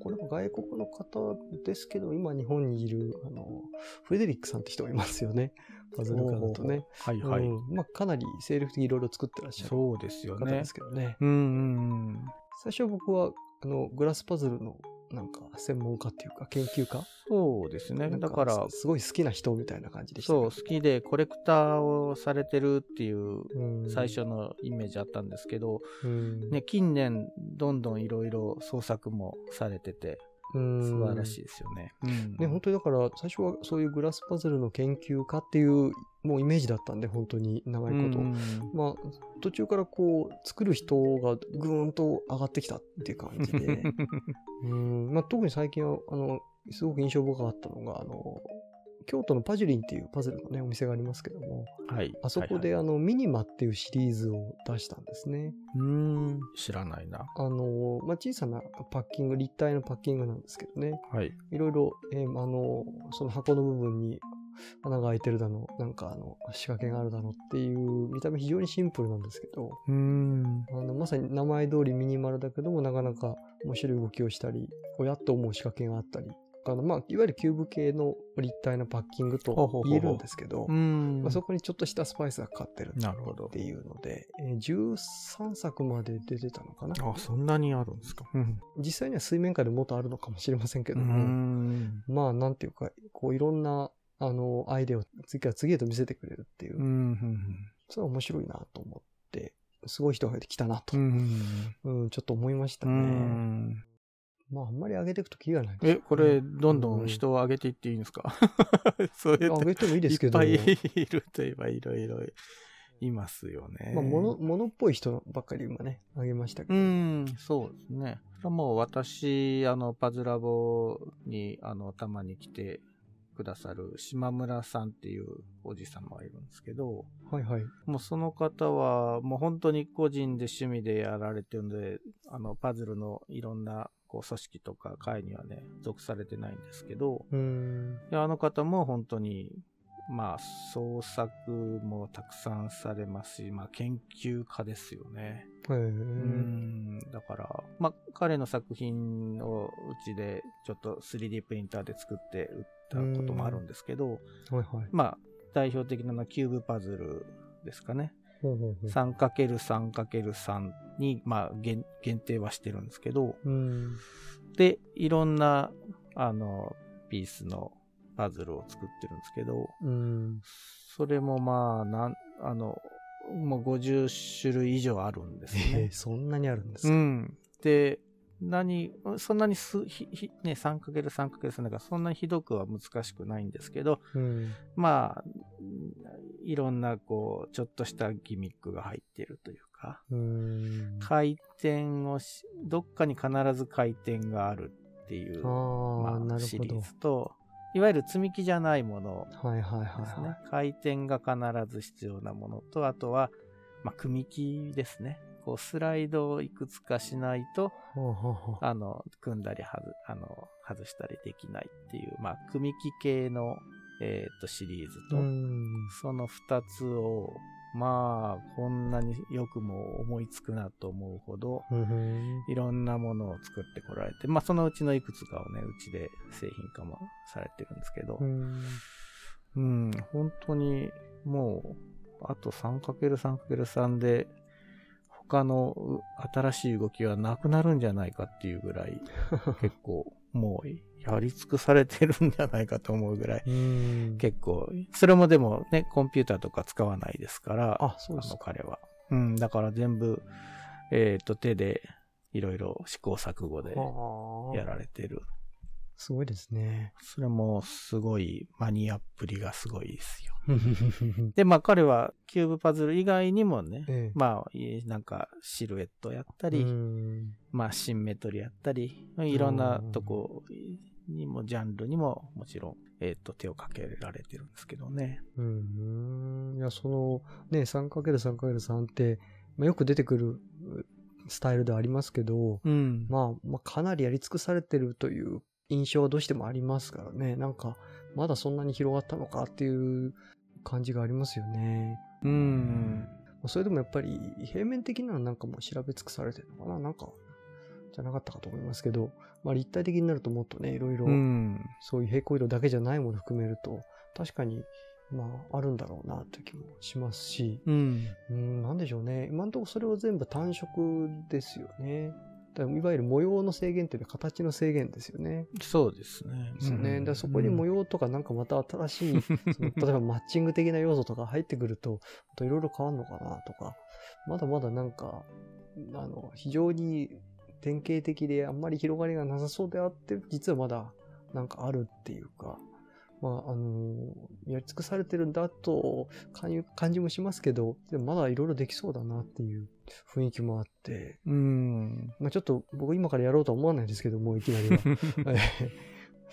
これも外国の方ですけど、今日本にいる、あの、フレデリックさんって人がいますよね。パズルカーだとね。はいはい。うんまあ、かなり精力的にいろいろ作ってらっしゃる方で。すけどね。うんうんうん。最初僕は、あの、グラスパズルの、なんか、専門家っていうか、研究家？そうですね。だから、すごい好きな人みたいな感じでしたけど。そう、好きでコレクターをされてるっていううん最初のイメージあったんですけど、うんね、近年どんどんいろいろ創作もされててうん素晴らしいですよね。うんね、本当にだから、最初はそういうグラスパズルの研究家っていう、もうイメージだったんで、本当に長いこと。うんまあ、途中からこう、作る人がぐーんと上がってきたっていう感じで。うんまあ、特に最近は、あの、すごく印象深かったのが、あの、京都のパジュリンっていうパズルのね、お店がありますけども、はい。あそこで、あの、ミニマっていうシリーズを出したんですね。うーん、知らないな。あの、まあ、小さなパッキング、立体のパッキングなんですけどね。はい。いろいろ、えーあの、その箱の部分に穴が開いてるだの、なんかあの、仕掛けがあるだのっていう、見た目非常にシンプルなんですけど、うーん。あの、まさに名前通りミニマルだけども、なかなか面白い動きをしたり、おやっと思う仕掛けがあったり、あの、まあ、いわゆるキューブ系の立体のパッキングと言えるんですけどう、ん。まあ、そこにちょっとしたスパイスがかかってるっ。ていうので、えー13作まで出てたのかな？あ、そんなにあるんですか。うん。実際には水面下でもっとあるのかもしれませんけうども、ん。まあ、なんていうか、こういろんな、あの、アイデアを次から次へと見せてくれるっていう、うん。それは面白いなと思って、すごい人が来たなと、うん。うん、ちょっと思いましたうね。ん。まあ、あんまり上げていくと気がないですえ、これ、どんどん人を上げていっていいんですか？そうやって上げてもいいですけど、いっぱいいるといえばいろいろいますよね。まあ、もの、ものっぽい人ばっかり今ね、上げましたけうど。ん、そうですね。もう私、あの、パズラボに、あの、たまに来てくださる島村さんっていうおじ様がいるんですけど、はいはい。もうその方は、もう本当に個人で趣味でやられてるんで、あの、パズルのいろんな、こう、組織とか会にはね、属されてないんですけど、うん。あの方も本当に、まあ、創作もたくさんされますし、まあ、研究家ですよね。だから、まあ、彼の作品をうちでちょっと 3D プリンターで作って売ったこともあるんですけど、はいはい。まあ、代表的なのはキューブパズルですかね。ほうほうほう 3×3×3 に、まあ限、限定はしてるんですけど、うん。で、いろんな、あの、ピースのパズルを作ってるんですけど、うん。それもまあ、なん、あの、もう50種類以上あるんですよねえー。そんなにあるんですか、うん。で、何、そんなにす、ひ、ひ、ね、3×3×3 だからそんなにひどくは難しくないんですけど、うん。まあ、いろんな、こう、ちょっとしたギミックが入っているというか、うん。回転をし、どっかに必ず回転があるっていう、ああ、まあ。シリーズと、いわゆる積み木じゃないものはいはいはいですね。は回転が必ず必要なものと、あとは、まあ、組み木ですね。こう、スライドをいくつかしないと、あの、組んだりはず、あの、外したりできないっていう、まあ、組み木系の、えっ、と、シリーズと、うん。その二つを、まあ、こんなによくも思いつくなと思うほど、うん。いろんなものを作ってこられて、まあ、そのうちのいくつかをね、うちで製品化もされてるんですけど、うん。うん、本当に、もう、あと 3×3×3 で、他のう新しい動きはなくなるんじゃないかっていうぐらい、結構、もう、やり尽くされてるんじゃないかと思うぐらい、うん。結構、それもでもね、コンピューターとか使わないですから、あ、そうですの彼は。うん、だから全部、えっ、と、手で、いろいろ試行錯誤であやられてる。すごいですね。それもすごい、マニアっぷりがすごいですよ。で、まあ彼はキューブパズル以外にもね、ええまあ、いなんかシルエットやったり、うんまあシンメトリやったり、いろんなとこにも、ジャンルにももちろん、えっ、と、手をかけられてるんですけどね。うん。いや、その、ね、3×3×3 って、まあ、よく出てくるスタイルではありますけど、うん。まあ、まあ、かなりやり尽くされてるという印象はどうしてもありますからね。なんか、まだそんなに広がったのかっていう感じがありますよね。うん。それでもやっぱり平面的なのなんかもう調べ尽くされてるのかななんか、じゃなかったかと思いますけど、まあ立体的になるともっとね、いろいろ、そういう平行移動だけじゃないものを含めると、確かに、まあ、あるんだろうなという気もしますし、うん。うん、なんでしょうね。今のところそれは全部単色ですよね。だいわゆる模様の制限っていう形の制限ですよね。そうですね。ですよね。だそこに模様とかなんかまた新しい、その 例えばマッチング的な要素とか入ってくると、いろいろ変わるのかなとか、まだまだなんか、あの、非常に典型的であんまり広がりがなさそうであって、実はまだなんかあるっていうか、まあ、あのやり尽くされてるんだと感じもしますけど、でもまだいろいろできそうだなっていう雰囲気もあって、うん。まあちょっと僕今からやろうとは思わないですけども、いきなりは。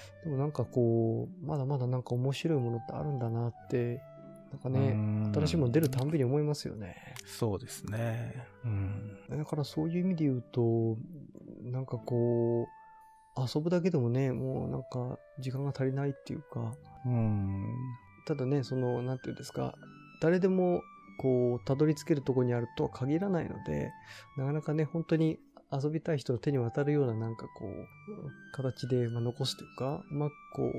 でもなんかこう、まだまだなんか面白いものってあるんだなって、なんかね、新しいもの出るたんびに思いますよね。そうですね。うん。だからそういう意味で言うと、なんかこう、遊ぶだけでもね、もうなんか時間が足りないっていうか、うん。ただね、その、なんていうんですか、誰でもこう、たどり着けるとこにあるとは限らないので、なかなかね、本当に遊びたい人の手に渡るようななんかこう、形で、ま残すというか、うまくこう、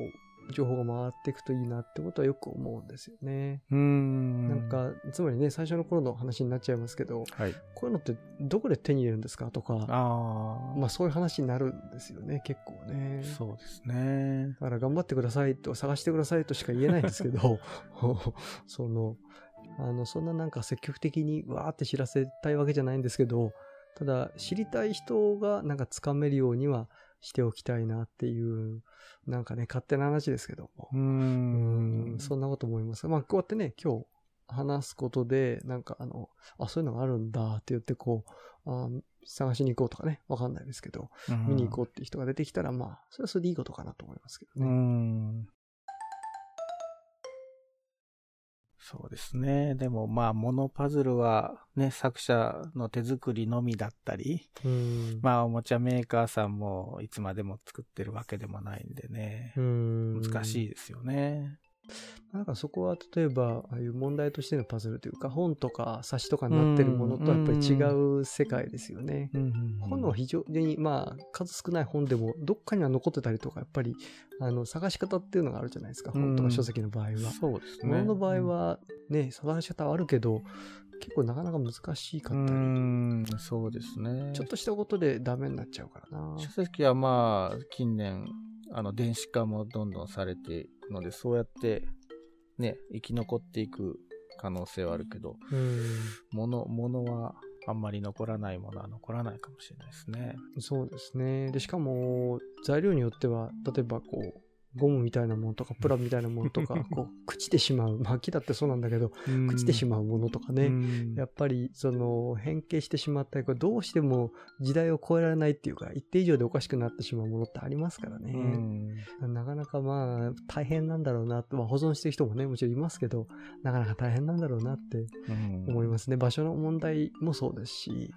情報が回っていくといいなってことはよく思うんですよね。うん。なんか、つまりね、最初の頃の話になっちゃいますけど、はい、こういうのってどこで手に入れるんですか？とか、あまあそういう話になるんですよね、結構ね。そうですね。だから頑張ってくださいと、探してくださいとしか言えないんですけど、その、あの、そんななんか積極的にわーって知らせたいわけじゃないんですけど、ただ知りたい人がなんかつかめるようにはしておきたいなっていう、なんかね、勝手な話ですけども。うん。そんなこと思います。まあ、こうやってね、今日話すことで、なんかあの、あ、そういうのがあるんだって言って、こう、あ探しに行こうとかね、わかんないですけど、見に行こうって人が出てきたら、まあ、それはそれでいいことかなと思いますけどね。うん。そうですね。でもまあ、モノパズルはね、作者の手作りのみだったり、まあ、おもちゃメーカーさんもいつまでも作ってるわけでもないんでね、難しいですよね。なんかそこは例えば、ああいう問題としてのパズルというか、本とか冊子とかになってるものとやっぱり違う世界ですよね。本の非常に、まあ、数少ない本でも、どっかには残ってたりとか、やっぱり、あの、探し方っていうのがあるじゃないですか。本とか書籍の場合は。そうですね。本の場合は、ね、探し方はあるけど、結構なかなか難しかったり。うん、そうですね。ちょっとしたことでダメになっちゃうからな。書籍はまあ、近年、あの、電子化もどんどんされてので、そうやってね、生き残っていく可能性はあるけど、物、物はあんまり残らないものは残らないかもしれないですね。そうですね。で、しかも、材料によっては、例えばこう、ゴムみたいなものとか、プラみたいなものとか、こう、朽ちてしまう。まあ、木だってそうなんだけど、朽ちてしまうものとかね。やっぱり、その、変形してしまったり、どうしても時代を超えられないっていうか、一定以上でおかしくなってしまうものってありますからね。なかなかまあ、大変なんだろうなまあ、保存してる人もね、もちろんいますけど、なかなか大変なんだろうなって思いますね。場所の問題もそうですし、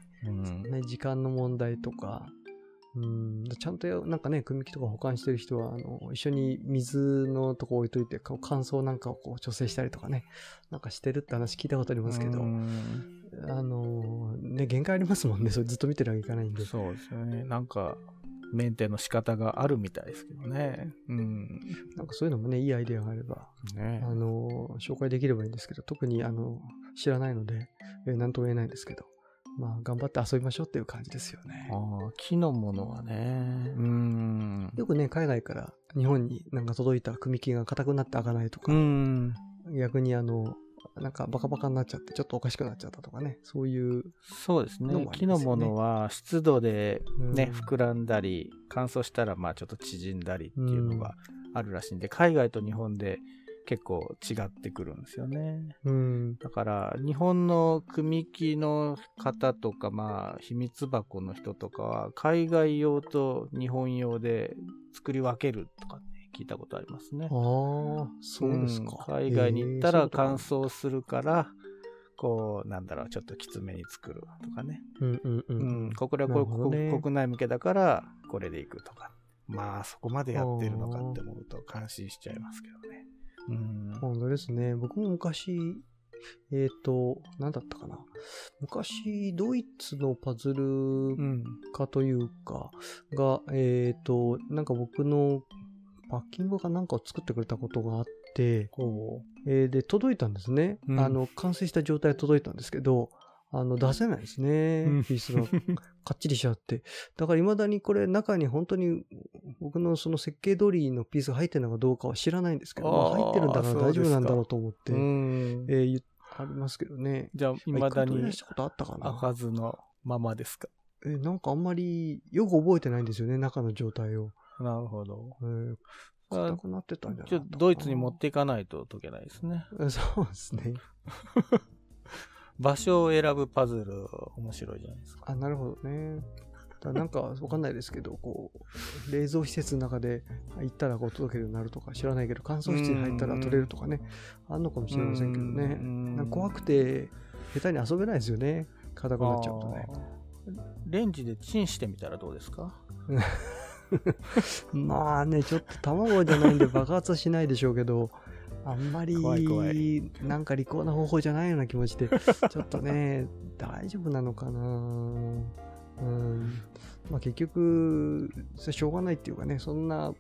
ね、時間の問題とか、うん、ちゃんとなんかね、組み木とか保管してる人は、あの、一緒に水のとこ置いといて、乾燥なんかをこう調整したりとかね、なんかしてるって話聞いたことありますけど、あの、ね、限界ありますもんね、それずっと見てるわけいかないんで。そうですよね。なんか、メンテの仕方があるみたいですけどね。うん。なんかそういうのもね、いいアイデアがあれば、ね、あの、紹介できればいいんですけど、特にあの、知らないので、えー、なんとも言えないんですけど、まあ、頑張って遊びましょうっていう感じですよね。ああ、木のものはね。うん。よくね、海外から日本になんか届いた組木が硬くなって開かないとか、うん。逆にあの、なんかバカバカになっちゃってちょっとおかしくなっちゃったとかね、そういう、そうですね。木のものは湿度でね、うん、膨らんだり、乾燥したらまあちょっと縮んだりっていうのがあるらしいんで、海外と日本で結構違ってくるんですよね。うん、だから、日本の組木の方とか、まあ、秘密箱の人とかは、海外用と日本用で作り分けるとかね、聞いたことありますね。ああ、そうですか、うん、海外に行ったら乾燥するから、こう、なんだろう、ちょっときつめに作るとかね。うんうんうん。うん、これはこれ、ね、国内向けだから、これでいくとか。まあ、そこまでやってるのかって思うと感心しちゃいますけどね。うん。本当ですね。僕も昔、えっ、と、なんだったかな。昔、ドイツのパズルうん。家というか、が、えっ、と、なんか僕のパッキングかなんかを作ってくれたことがあって、ほえーで、届いたんですね。うんあの、完成した状態で届いたんですけど、あの、出せないですねうん。ピースが かっちりしちゃって。だから未だにこれ中に本当に僕のその設計通りのピースが入ってるのかどうかは知らないんですけど、入ってるんだから大丈夫なんだろうと思って。えー言ありますけどね。じゃあ、まあ未だに一回取り出したことあったか開な。かずのままですか？えーなんかあんまりよく覚えてないんですよね、中の状態を。なるほど。えー硬くなってたんじゃなドイツに持っていかないと解けないですね。て。そうですね。場所を選ぶパズル、面白いじゃないですか。あ、なるほどね。だなんか わかんないですけど、こう、冷蔵施設の中で行ったらこう届けるようになるとか知らないけど、乾燥室に入ったら取れるとかね、あんのかもしれませんけどね。なんか怖くて、下手に遊べないですよね。硬くなっちゃうとね。レンジでチンしてみたらどうですか？まあね、ちょっと卵じゃないんで爆発はしないでしょうけど、あんまり怖い怖いなんか利口な方法じゃないような気持ちで、ちょっとね、大丈夫なのかなうん。まあ結局、しょうがないっていうかね、そんな、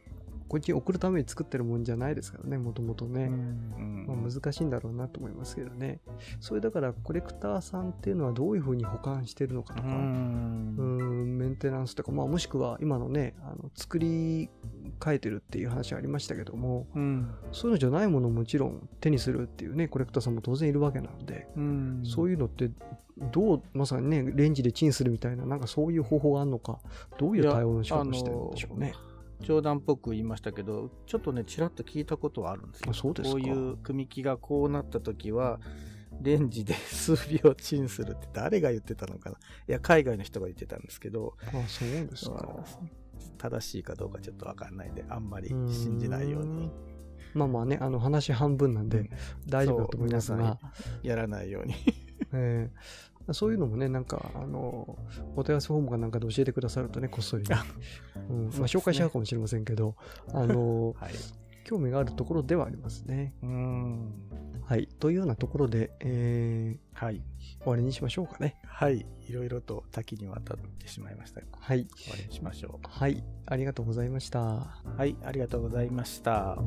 こっちに送るために作ってるもんじゃないですからね、もともとね。うんまあ、難しいんだろうなと思いますけどね。それだからコレクターさんっていうのはどういうふうに保管してるのかとか、うんうんメンテナンスとか、まあ、もしくは今のね、あの作り変えてるっていう話ありましたけども、うんそういうのじゃないものをもちろん手にするっていうね、コレクターさんも当然いるわけなので、うんそういうのって、どう、まさにね、レンジでチンするみたいな、なんかそういう方法があるのか、どういう対応の仕方をしてるんでしょうね。冗談っぽく言いましたけど、ちょっとね、ちらっと聞いたことはあるんですよ。あそうですかこういう組み木がこうなった時は、レンジで数秒チンするって誰が言ってたのかな。いや、海外の人が言ってたんですけど、あそうですか。正しいかどうかちょっとわかんないんで、あんまり信じないように。まあまあね、あの話半分なんでうん大丈夫だと思いますが皆、さんやらないように。えーそういうのもね、なんか、あの、お問い合わせフォームかなんかで教えてくださるとね、こっそりね、うんまあ、紹介しちゃうかもしれませんけど、あの、はい。興味があるところではありますね。うん。はい。というようなところで、えはい。ー終わりにしましょうかね。はい。いろいろと多岐にわたってしまいましたが、はい。終わりにしましょはい。ありがとうございました。う。はい。ありがとうございました。